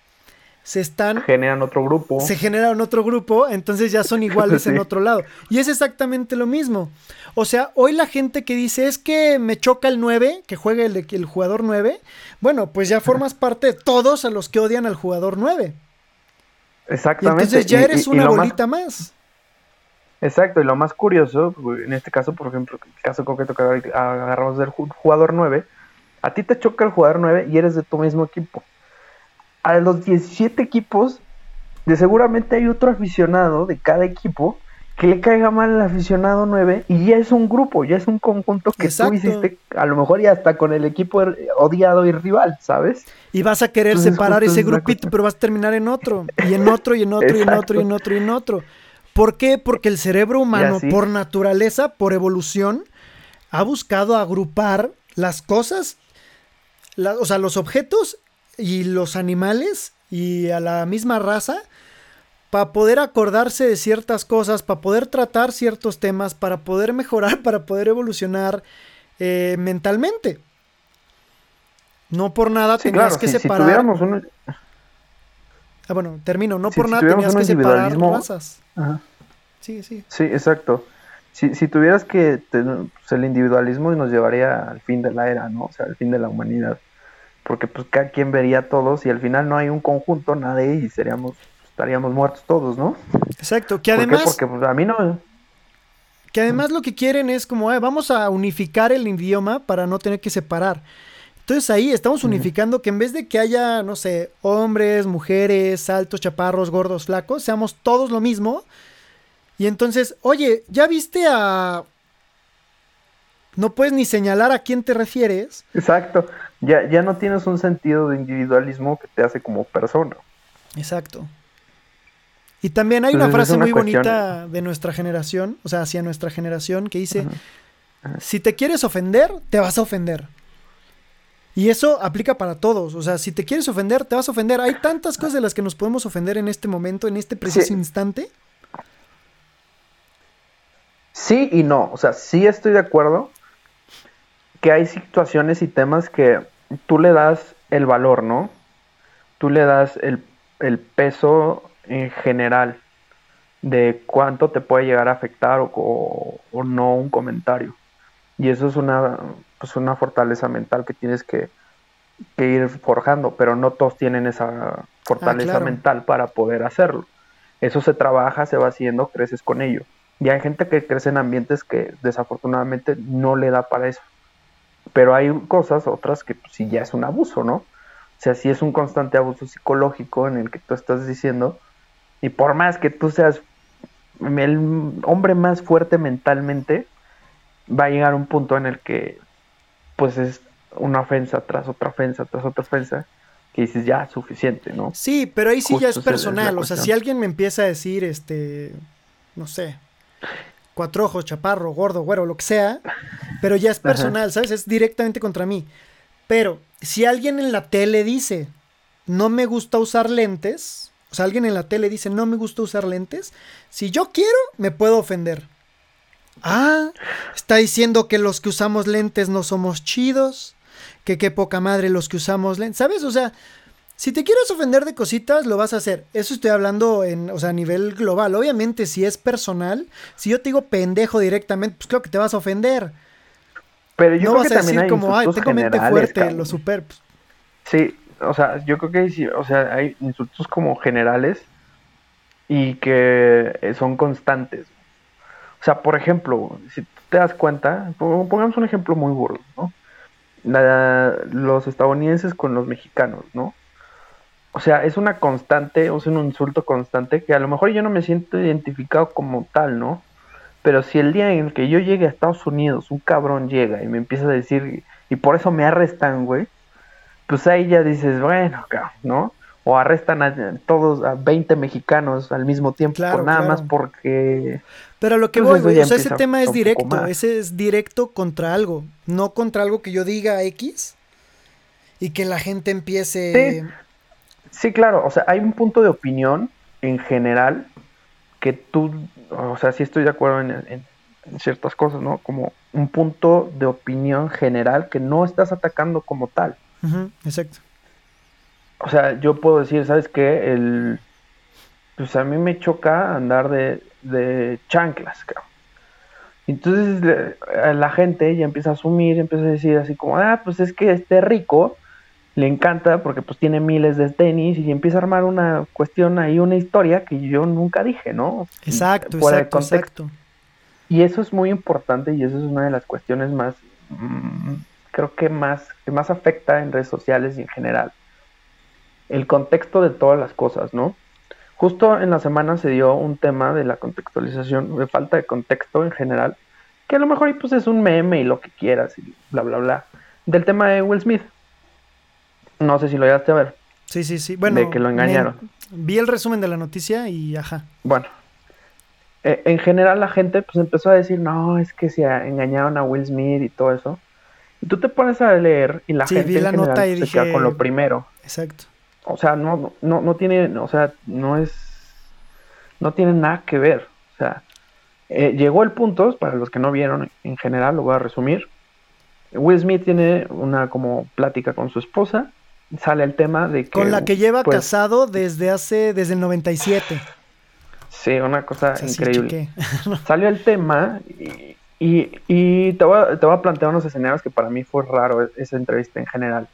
se están... Generan otro grupo. Se generan otro grupo, entonces ya son iguales en otro lado. Y es exactamente lo mismo. O sea, hoy la gente que dice es que me choca el 9, que juegue el, el jugador 9, bueno, pues ya formas parte de todos a los que odian al jugador 9. Exactamente. entonces ya eres una bolita más... Exacto, y lo más curioso, en este caso, por ejemplo, el caso concreto que agarramos del jugador 9, a ti te choca el jugador 9 y eres de tu mismo equipo. A los 17 equipos, de seguramente hay otro aficionado de cada equipo que le caiga mal al aficionado 9 y ya es un grupo, ya es un conjunto que tú hiciste a lo mejor ya hasta con el equipo odiado y rival, ¿sabes? Y vas a querer separar ese grupito, pero vas a terminar en otro, y en otro, y en otro, y en otro, y en otro, y en otro. ¿Por qué? Porque el cerebro humano, por naturaleza, por evolución, ha buscado agrupar las cosas, o sea, los objetos y los animales y a la misma raza para poder acordarse de ciertas cosas, para poder tratar ciertos temas, para poder mejorar, para poder evolucionar eh, mentalmente. No por nada tenías que separar. Ah, bueno, termino. No por nada tenías que separar razas. Sí, sí. Sí, exacto. Si, si tuvieras que, pues, el individualismo nos llevaría al fin de la era, ¿no? O sea, al fin de la humanidad. Porque pues cada quien vería a todos y al final no hay un conjunto, nadie y seríamos, estaríamos muertos todos, ¿no? Exacto, que además... Porque pues, a mí no... Que además lo que quieren es como, vamos a unificar el idioma para no tener que separar. Entonces ahí estamos unificando que en vez de que haya, no sé, hombres, mujeres, altos, chaparros, gordos, flacos, seamos todos lo mismo. Y entonces, oye, ¿ya viste a... No puedes ni señalar a quién te refieres. Exacto. Ya, ya no tienes un sentido de individualismo que te hace como persona. Exacto. Y también hay una frase muy bonita de nuestra generación, o sea, hacia nuestra generación, que dice, si te quieres ofender, te vas a ofender. Y eso aplica para todos. O sea, si te quieres ofender, te vas a ofender. Hay tantas cosas de las que nos podemos ofender en este momento, en este preciso instante. Sí y no. O sea, sí estoy de acuerdo que hay situaciones y temas que tú le das el valor, ¿no? Tú le das el, peso en general de cuánto te puede llegar a afectar o, o no un comentario. Y eso es una pues una fortaleza mental que tienes que, ir forjando, pero no todos tienen esa fortaleza ah, mental para poder hacerlo. Eso se trabaja, se va haciendo, creces con ello. Y hay gente que crece en ambientes que desafortunadamente no le da para eso. Pero hay cosas, otras que pues, sí ya es un abuso, ¿no? O sea, si es un constante abuso psicológico en el que tú estás diciendo, y por más que tú seas el hombre más fuerte mentalmente, va a llegar un punto en el que pues es una ofensa tras otra ofensa tras otra ofensa que dices ya suficiente, ¿no? Sí, pero ahí sí ya es personal, o sea, si alguien me empieza a decir este no sé, cuatro ojos, chaparro, gordo, güero, lo que sea, pero ya es personal, ¿sabes? Es directamente contra mí. Pero si alguien en la tele dice, no me gusta usar lentes, o sea, alguien en la tele dice, no me gusta usar lentes, si yo quiero, me puedo ofender. Ah, está diciendo que los que usamos lentes no somos chidos, que qué poca madre los que usamos lentes, ¿sabes? O sea, si te quieres ofender de cositas, lo vas a hacer. Eso estoy hablando en, o sea, a nivel global. Obviamente, si es personal, si yo te digo pendejo directamente, pues creo que te vas a ofender. Pero yo no creo vas que a decir como, ay, tengo mente fuerte, lo super. Pues". Sí, o sea, yo creo que o sea, hay insultos como generales y que eh, son constantes. O sea, por ejemplo, si te das cuenta, pongamos un ejemplo muy burdo, ¿no? los estadounidenses con los mexicanos, ¿no? O sea, es una constante, o es un insulto constante que a lo mejor yo no me siento identificado como tal, ¿no? Pero si el día en el que yo llegue a Estados Unidos, un cabrón llega y me empieza a decir, y por eso me arrestan, güey, pues ahí ya dices, bueno, ¿no? O arrestan a todos, a 20 mexicanos al mismo tiempo, nada más porque... Pero lo que pues voy, o sea, ese tema es directo, ese es directo contra algo, no contra algo que yo diga X y que la gente empiece... Sí, claro, o sea, hay un punto de opinión en general que tú, o sea, sí estoy de acuerdo en, ciertas cosas, ¿no? Como un punto de opinión general que no estás atacando como tal. exacto. O sea, yo puedo decir, ¿sabes qué? El, pues a mí me choca andar de, de chanclas, cabrón. Entonces la gente ya empieza a asumir, empieza a decir así como, ah, pues es que este rico le encanta porque pues tiene miles de tenis y empieza a armar una cuestión ahí, una historia que yo nunca dije, ¿no? Exacto, exacto, exacto. Y eso es muy importante y eso es una de las cuestiones más, mm, creo que más, que más afecta en redes sociales y en general. El contexto de todas las cosas, ¿no? Justo en la semana se dio un tema de la contextualización, de falta de contexto en general, que a lo mejor pues es un meme y lo que quieras y bla, bla, bla, del tema de Will Smith. No sé si lo llegaste a ver. Sí, sí, sí. Bueno, de que lo engañaron. vi el resumen de la noticia y ajá. Bueno, e, en general la gente pues empezó a decir, no, es que se engañaron a Will Smith y todo eso. Y tú te pones a leer y la gente vi la nota y se queda con lo primero. Exacto o sea, no, no, no tiene, o sea, no es, no tiene nada que ver. O sea, eh, llegó el punto, para los que no vieron en general, lo voy a resumir. Will Smith tiene una como plática con su esposa, sale el tema de que... Con la que lleva pues, casado desde hace, desde el 97. Sí, una cosa increíble. Salió el tema y, y, y te, voy a, te, voy a, plantear unos escenarios que para mí fue raro esa entrevista en general.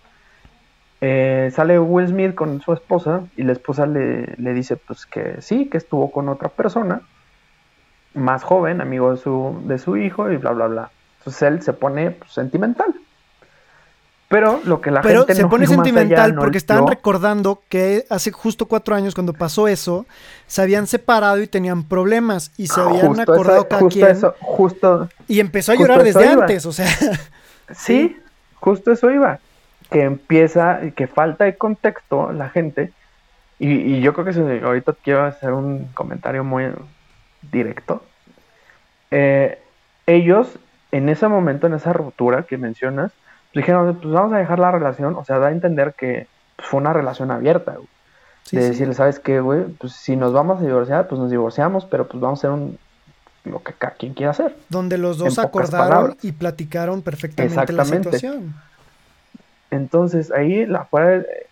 Eh, sale Will Smith con su esposa y la esposa le, dice pues que sí, que estuvo con otra persona más joven, amigo de su, de su hijo y bla, bla, bla. Entonces él se pone pues, sentimental. Pero lo que la Pero gente se pone sentimental porque estaban recordando que hace justo cuatro años cuando pasó eso, se habían separado y tenían problemas y se habían acordado cada quien. justo, y empezó a llorar desde antes, o sea. sí, justo eso iba que empieza, que falta de contexto la gente, y, yo creo que ahorita quiero hacer un comentario muy directo. Eh, ellos, en ese momento, en esa ruptura que mencionas, dijeron, pues vamos a dejar la relación, o sea, da a entender que fue una relación abierta, de decirle, ¿sabes qué, güey? Pues si nos vamos a divorciar, pues nos divorciamos, pero pues vamos a hacer un, lo que cada quien quiera hacer. Donde los dos acordaron y platicaron perfectamente la situación. Entonces ahí, la,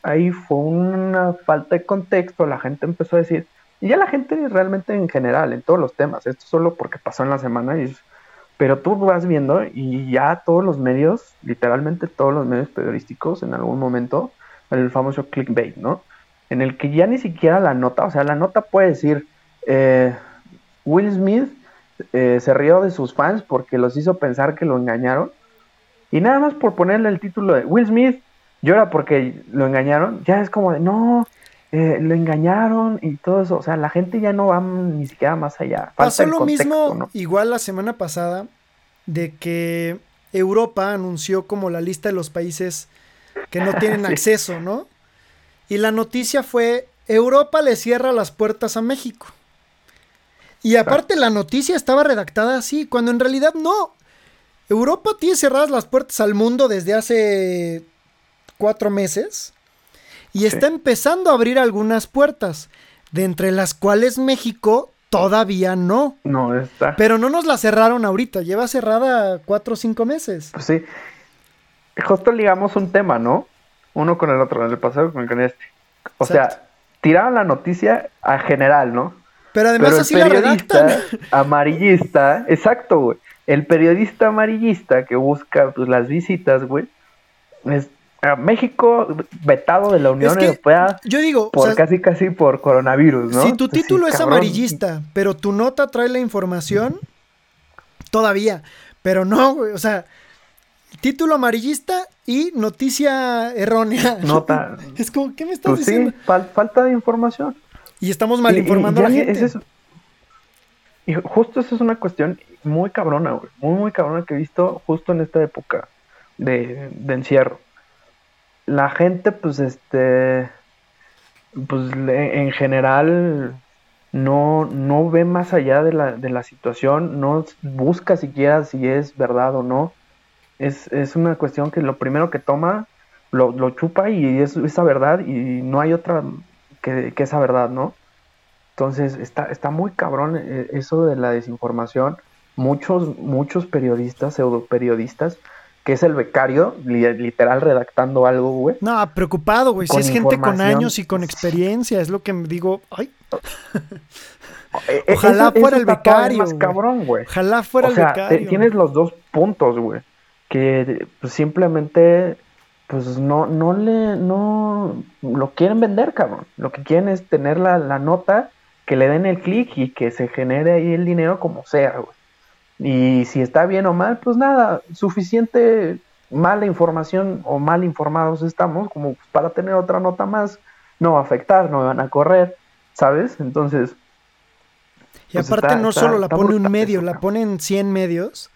ahí fue una falta de contexto, la gente empezó a decir, y ya la gente realmente en general, en todos los temas, esto solo porque pasó en la semana, y, pero tú vas viendo y ya todos los medios, literalmente todos los medios periodísticos en algún momento, el famoso clickbait, ¿no? En el que ya ni siquiera la nota, o sea, la nota puede decir, eh, Will Smith eh, se rió de sus fans porque los hizo pensar que lo engañaron y nada más por ponerle el título de Will Smith llora porque lo engañaron, ya es como de no, eh, lo engañaron y todo eso. O sea, la gente ya no va ni siquiera más allá. Pasó lo mismo, igual la semana pasada, de que Europa anunció como la lista de los países que no tienen acceso, ¿no? Y la noticia fue, Europa le cierra las puertas a México. Y aparte la noticia estaba redactada así, cuando en realidad no. Europa tiene cerradas las puertas al mundo desde hace cuatro meses y está empezando a abrir algunas puertas, de entre las cuales México Todavía no. No está. Pero no nos la cerraron ahorita, lleva cerrada cuatro o cinco meses. Pues sí. Justo ligamos un tema, ¿no? Uno con el otro, en el pasado con este. O sea, tiraron la noticia a general, ¿no? Pero además así la redactan. Amarillista, exacto, güey. El periodista amarillista que busca pues, las visitas, güey, es México vetado de la Unión Europea. Yo digo, por casi casi por coronavirus, ¿no? Si tu título es amarillista, pero tu nota trae la información, todavía. Pero no, güey, o sea, título amarillista y noticia errónea. Nota. Es como, ¿qué me estás pues diciendo? Sí, falta de información. Y estamos mal informando a la gente. y justo eso es una cuestión muy cabrona, güey. Muy, muy cabrona que he visto justo en esta época de, encierro. La gente, pues, este. Pues en general no, no ve más allá de la, de la situación, no busca siquiera si es verdad o no es, es una cuestión que lo primero que toma lo, lo chupa y es esa verdad y no hay otra que, que, esa verdad, ¿no? Entonces está, está muy cabrón eh, eso de la desinformación. Muchos, muchos periodistas, pseudo periodistas, que es el becario, literal redactando algo, güey. No, preocupado, güey. Si es gente con años y con experiencia, es lo que me digo. Ay. Eh, eh, Ojalá fuera el becario. cabrón, güey. Ojalá fuera el becario. Tienes los dos puntos, güey que pues, simplemente pues no, no le, no lo quieren vender, cabrón. Lo que quieren es tener la, la nota, que le den el clic y que se genere ahí el dinero como sea, güey. Y si está bien o mal, pues nada, suficiente mala información o mal informados estamos como para tener otra nota más. No va a afectar, no me van a correr, ¿sabes? Entonces... Y pues, aparte no solo la pone un medio, la ponen 100 medios.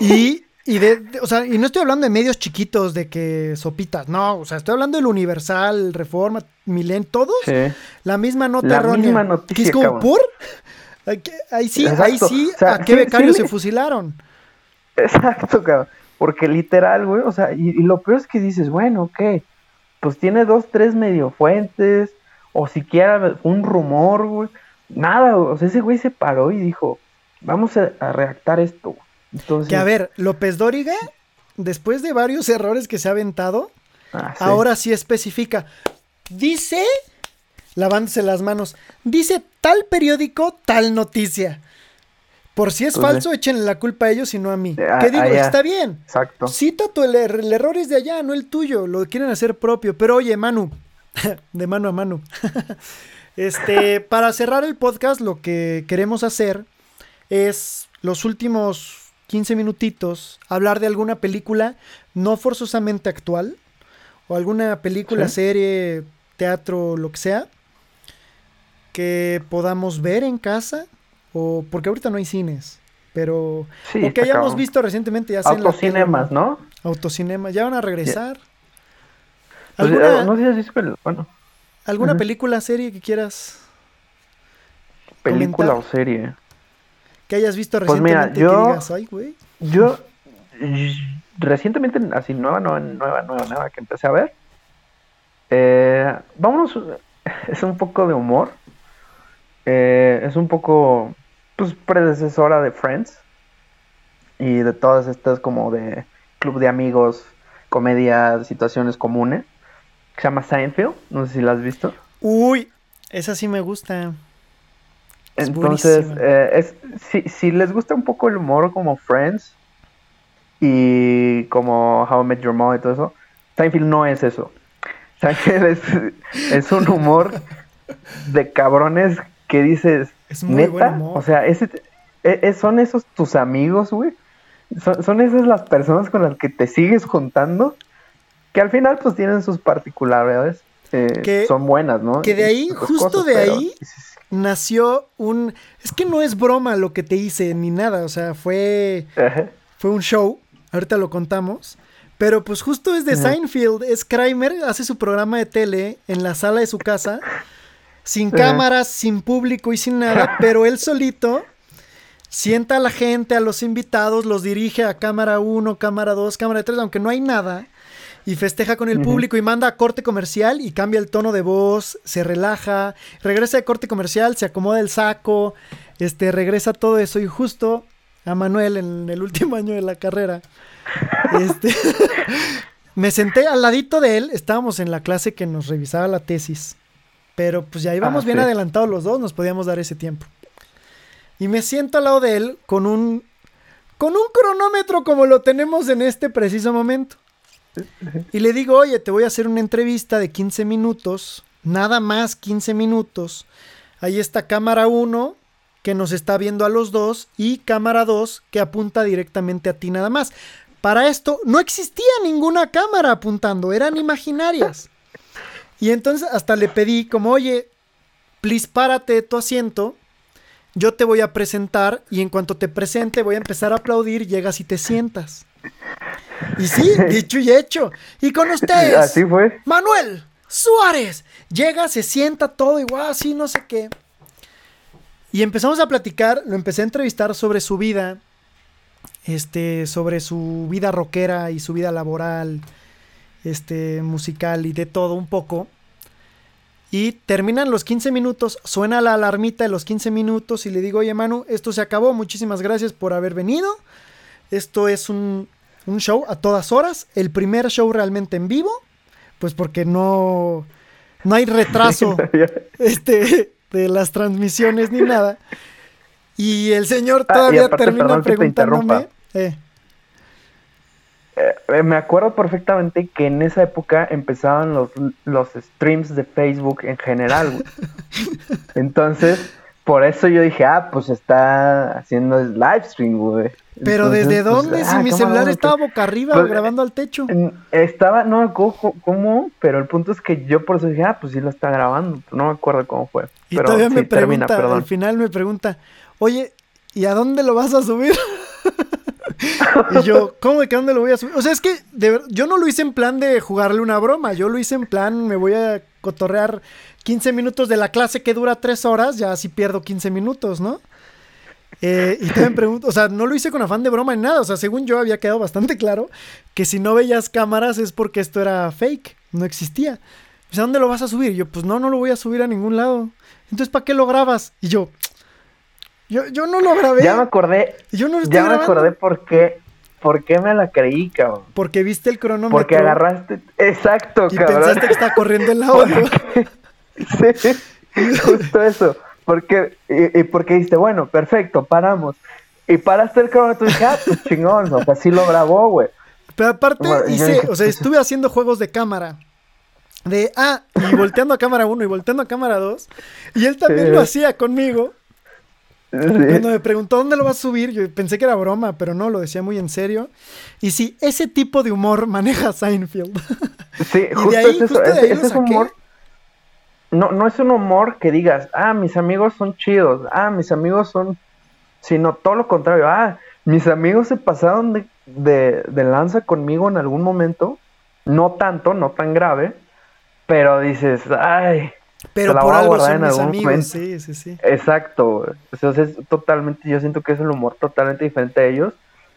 Y y de, o sea, y no estoy hablando de medios chiquitos de que sopitas, no, o sea, estoy hablando del Universal, Reforma, Milen, todos la misma nota la Misma noticia, que es como por ahí sí, ahí sí, ¿a qué becarios se fusilaron? Exacto, cabrón. Porque literal, güey, o sea, y, lo peor es que dices, bueno, ¿qué? Pues tiene dos, tres medio fuentes, o siquiera un rumor, güey. Nada, o sea, ese güey se paró y dijo, vamos a, a redactar esto, que a ver, López Dóriga, después de varios errores que se ha aventado, ah, ahora sí especifica. Dice, lavándose las manos, dice tal periódico, tal noticia. Por si es falso, échenle la culpa a ellos y no a mí. Eh, ¿Qué digo? Está bien. Exacto. Cita tu el, el, error es de allá, no el tuyo. Lo quieren hacer propio. Pero oye, Manu, de mano a mano. este, para cerrar el podcast, lo que queremos hacer es los últimos 15 minutitos, hablar de alguna película no forzosamente actual, o alguna película, serie, teatro, lo que sea, que podamos ver en casa, o porque ahorita no hay cines, pero sí, que hayamos visto recientemente ya Autocinemas, ¿no? Autocinemas, ya van a regresar. Pues, ¿Alguna, no sé si bueno. ¿Alguna película, serie que quieras? Película o serie que hayas visto pues recientemente yo, que digas, ay, güey. Yo, recientemente, así nueva, nueva, nueva, nueva, nueva, que empecé a ver. Eh, vámonos, es un poco de humor. Eh, es un poco, pues, predecesora de Friends. Y de todas estas como de club de amigos, comedia, situaciones comunes. se llama Seinfeld, no sé si la has visto. Uy, esa sí me gusta. Entonces, eh, es, si, si, les gusta un poco el humor como Friends y como How I Met Your Mom y todo eso, Seinfeld no es eso. Seinfeld es, un humor de cabrones que dices, es neta, o sea, ese, e, son esos tus amigos, güey. Son, son, esas las personas con las que te sigues juntando, que al final pues tienen sus particularidades. Eh, son buenas, ¿no? Que de ahí, justo de ahí, nació un... Es que no es broma lo que te hice ni nada, o sea, fue... Fue un show, ahorita lo contamos. Pero pues justo es de Seinfeld, es Kramer, hace su programa de tele en la sala de su casa, sin cámaras, sin público y sin nada, pero él solito sienta a la gente, a los invitados, los dirige a cámara 1, cámara 2, cámara 3, aunque no hay nada. y festeja con el público y manda a corte comercial y cambia el tono de voz, se relaja, regresa de corte comercial, se acomoda el saco, este, regresa todo eso. Y justo a Manuel en el último año de la carrera, este, me senté al ladito de él, estábamos en la clase que nos revisaba la tesis, pero pues ya íbamos ah, bien adelantados los dos, nos podíamos dar ese tiempo. Y me siento al lado de él con un con un cronómetro como lo tenemos en este preciso momento. Y le digo, oye, te voy a hacer una entrevista de 15 minutos, nada más 15 minutos. Ahí está cámara 1 que nos está viendo a los dos y cámara 2 que apunta directamente a ti nada más. Para esto no existía ninguna cámara apuntando, eran imaginarias. Y entonces hasta le pedí como, oye, please párate de tu asiento, yo te voy a presentar y en cuanto te presente voy a empezar a aplaudir, llegas y te sientas. Y sí, dicho y hecho. Y con ustedes. Así fue. Manuel Suárez. Llega, se sienta todo igual, así, no sé qué. Y empezamos a platicar, lo empecé a entrevistar sobre su vida, este, sobre su vida rockera y su vida laboral, este, musical y de todo un poco. Y terminan los 15 minutos, suena la alarmita de los 15 minutos y le digo, oye Manu, esto se acabó, muchísimas gracias por haber venido. Esto es un, un show a todas horas, el primer show realmente en vivo, pues porque no, no hay retraso este, de las transmisiones ni nada. Y el señor ah, todavía termina preguntándome. Eh. Eh, me acuerdo perfectamente que en esa época empezaban los, los streams de Facebook en general. Entonces, por eso yo dije, ah, pues está haciendo el live stream, güey. Pero ¿desde pues, dónde? si ah, mi celular estaba boca arriba pues, grabando al techo. Estaba, no me acuerdo cómo, pero el punto es que yo por eso dije, ah, pues sí lo está grabando. No me acuerdo cómo fue. Y todavía me pregunta, al final me pregunta, oye, ¿y a dónde lo vas a subir? y yo, ¿cómo de qué dónde lo voy a subir? O sea, es que yo no lo hice en plan de jugarle una broma. Yo lo hice en plan, me voy a cotorrear 15 minutos de la clase que dura 3 horas, ya así pierdo 15 minutos, ¿no? Eh, y también pregunto, o sea, no lo hice con afán de broma ni nada, o sea, según yo había quedado bastante claro que si no veías cámaras es porque esto era fake, no existía. O sea, ¿dónde lo vas a subir? yo, pues no, no lo voy a subir a ningún lado. Entonces, ¿para qué lo grabas? Y yo, yo, yo no lo grabé. Ya me acordé. Yo no lo Ya me acordé por qué, por qué me la creí, cabrón. Porque viste el cronómetro. Porque agarraste, exacto, y pensaste que está corriendo el audio. sí, justo eso. Porque, y, y, porque dijiste, bueno, perfecto, paramos. Y paraste el cronómetro y dije, ah, pues chingón, o sea, sí lo grabó, güey. Pero aparte, hice, o sea, estuve haciendo juegos de cámara. De, ah, y volteando a cámara 1 y volteando a cámara 2. Y él también lo hacía conmigo. Cuando me preguntó dónde lo vas a subir, yo pensé que era broma, pero no, lo decía muy en serio. Y sí, ese tipo de humor maneja Seinfeld. Sí, justo es eso. ese humor no, no es un humor que digas, ah, mis amigos son chidos, ah, mis amigos son, sino todo lo contrario, ah, mis amigos se pasaron de, de, lanza conmigo en algún momento, no tanto, no tan grave, pero dices, ay, pero por algo son mis amigos, sí, sí, sí. Exacto, entonces es totalmente, yo siento que es el humor totalmente diferente a ellos,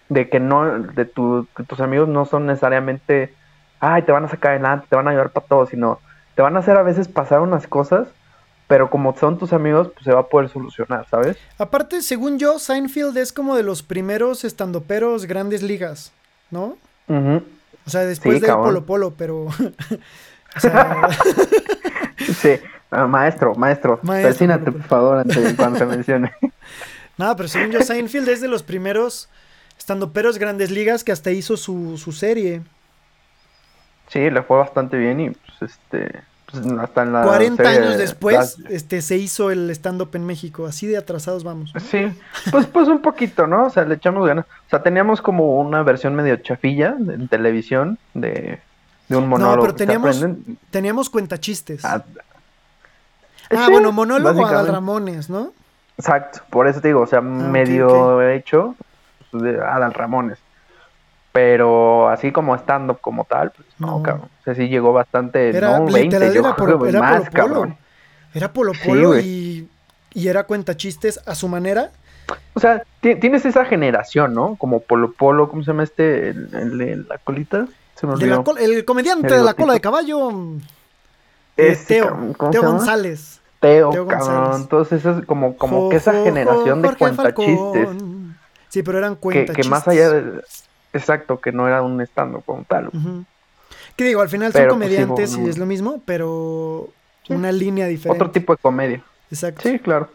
de que no, de tu, que tus amigos no son necesariamente, ay, te van a sacar adelante, te van a ayudar para todo, sino te van a hacer a veces pasar unas cosas, pero como son tus amigos, pues se va a poder solucionar, ¿sabes? Aparte, según yo, Seinfeld es como de los primeros estandoperos grandes ligas, ¿no? O sea, después de Polo Polo, pero... sí, ah, maestro, maestro, maestro por favor, antes de cuando te mencione. Nada, pero según yo, Seinfeld es de los primeros estandoperos grandes ligas que hasta hizo su, su serie. Sí, le fue bastante bien y pues este pues, hasta en la 40 años después este se hizo el stand up en México, así de atrasados vamos. Sí, pues pues un poquito, ¿no? O sea, le echamos ganas. O sea, teníamos como una versión medio chafilla en televisión de, un monólogo. No, pero teníamos teníamos cuentachistes. Ah, ah bueno, monólogo a Ramones, ¿no? Exacto, por eso te digo, o sea, ah, medio hecho de Adal Ramones. Pero así como estando como tal, pues no, cabrón. O sea, sí llegó bastante, era, no, 20, yo era, creo era más, polo, polo. Era Polo Polo y, y, era cuenta chistes a su manera. O sea, tienes esa generación, ¿no? Como Polo Polo, ¿cómo se llama este? El, el, la colita. el comediante de la cola de caballo. Eh, Teo, Teo González. Teo, cabrón. Entonces es como, como que esa generación de cuentachistes. Sí, pero eran cuentachistes. Que, que más allá de... Exacto, que no era un estando como tal. Que digo, al final son pues, comediantes y es lo mismo, pero una línea diferente. Otro tipo de comedia. Exacto. Sí, claro.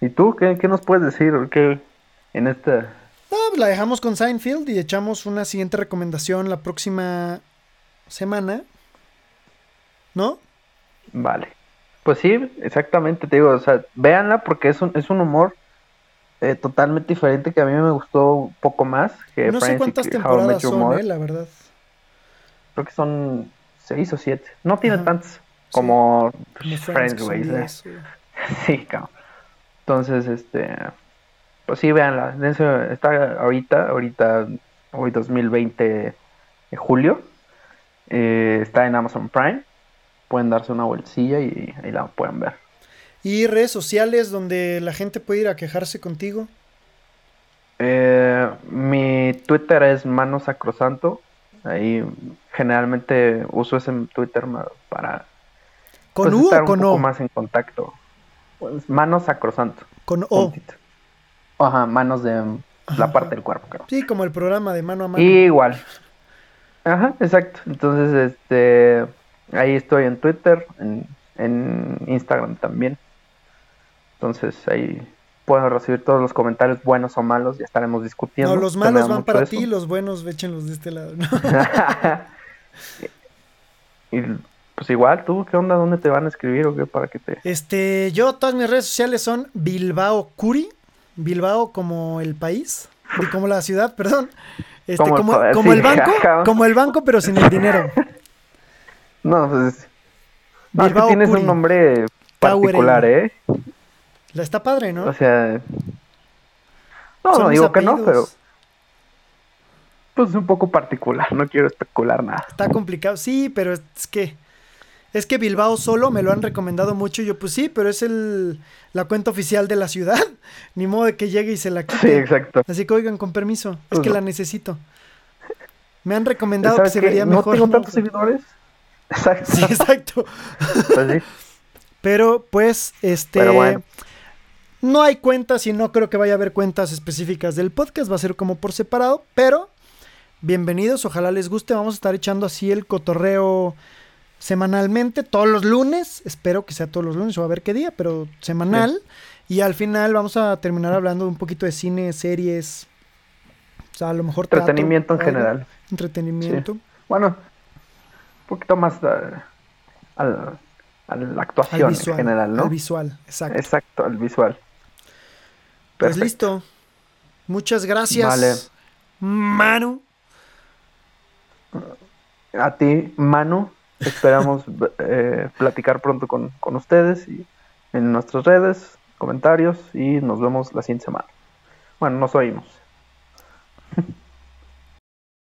¿Y tú qué, qué nos puedes decir ¿Qué, en esta pues la dejamos con Seinfeld y echamos una siguiente recomendación la próxima semana. ¿No? Vale. Pues sí, exactamente, te digo, o sea, véanla porque es un, es un humor eh, totalmente diferente que a mí me gustó un poco más que No sé cuántas temporadas son, eh, la verdad. Creo que son seis o siete. No tiene tantas como, Friends, güey. Sí, cabrón. Entonces, este pues sí, véanla. Está ahorita, ahorita, hoy 2020 de julio. Eh, está en Amazon Prime. Pueden darse una bolsilla y ahí la pueden ver. ¿Y redes sociales donde la gente puede ir a quejarse contigo? Eh, mi Twitter es Mano Sacrosanto. Ahí generalmente uso ese Twitter para ¿Con pues, U estar o con un poco más en contacto. Pues, Mano Sacrosanto. Con O. Ajá, manos de la parte del cuerpo, creo. Sí, como el programa de mano a mano. igual. Ajá, exacto. Entonces, este, ahí estoy en Twitter, en, en Instagram también. Entonces, ahí puedo recibir todos los comentarios buenos o malos, ya estaremos discutiendo. No, los malos van para ti, los buenos échenlos de este lado. y pues igual, tú, ¿qué onda? ¿Dónde te van a escribir o qué para que te...? Este, yo, todas mis redes sociales son Bilbao Curi, Bilbao como el país, y como la ciudad, perdón. Este, como, como, el banco, como el banco, pero sin el dinero. No, pues. No, es que tienes un nombre particular, ¿eh? La está padre, ¿no? O sea. No, no digo que no, pero. Pues es un poco particular, no quiero especular nada. Está complicado, sí, pero es que es que Bilbao solo me lo han recomendado mucho. Y yo, pues sí, pero es el, la cuenta oficial de la ciudad. Ni modo de que llegue y se la quite. Sí, exacto. Así que oigan, con permiso, es pues que la necesito. Me han recomendado que se vería mejor. ¿No tengo tantos seguidores? Exacto. Sí, exacto. Pues sí. Pero pues, este... Pero bueno. No hay cuentas y no creo que vaya a haber cuentas específicas del podcast. Va a ser como por separado. Pero, bienvenidos. Ojalá les guste. Vamos a estar echando así el cotorreo semanalmente, todos los lunes, espero que sea todos los lunes o a ver qué día, pero semanal. Y al final vamos a terminar hablando un poquito de cine, series, o sea, a lo mejor... Entretenimiento en general. Entretenimiento. Bueno, poquito más uh, al, a la actuación en general, ¿no? Al visual, exacto. Exacto, al visual. Pues listo. Muchas gracias. Vale. Manu. A ti, Manu. Esperamos eh, platicar pronto con, con ustedes y en nuestras redes, comentarios y nos vemos la siguiente semana. Bueno, nos oímos.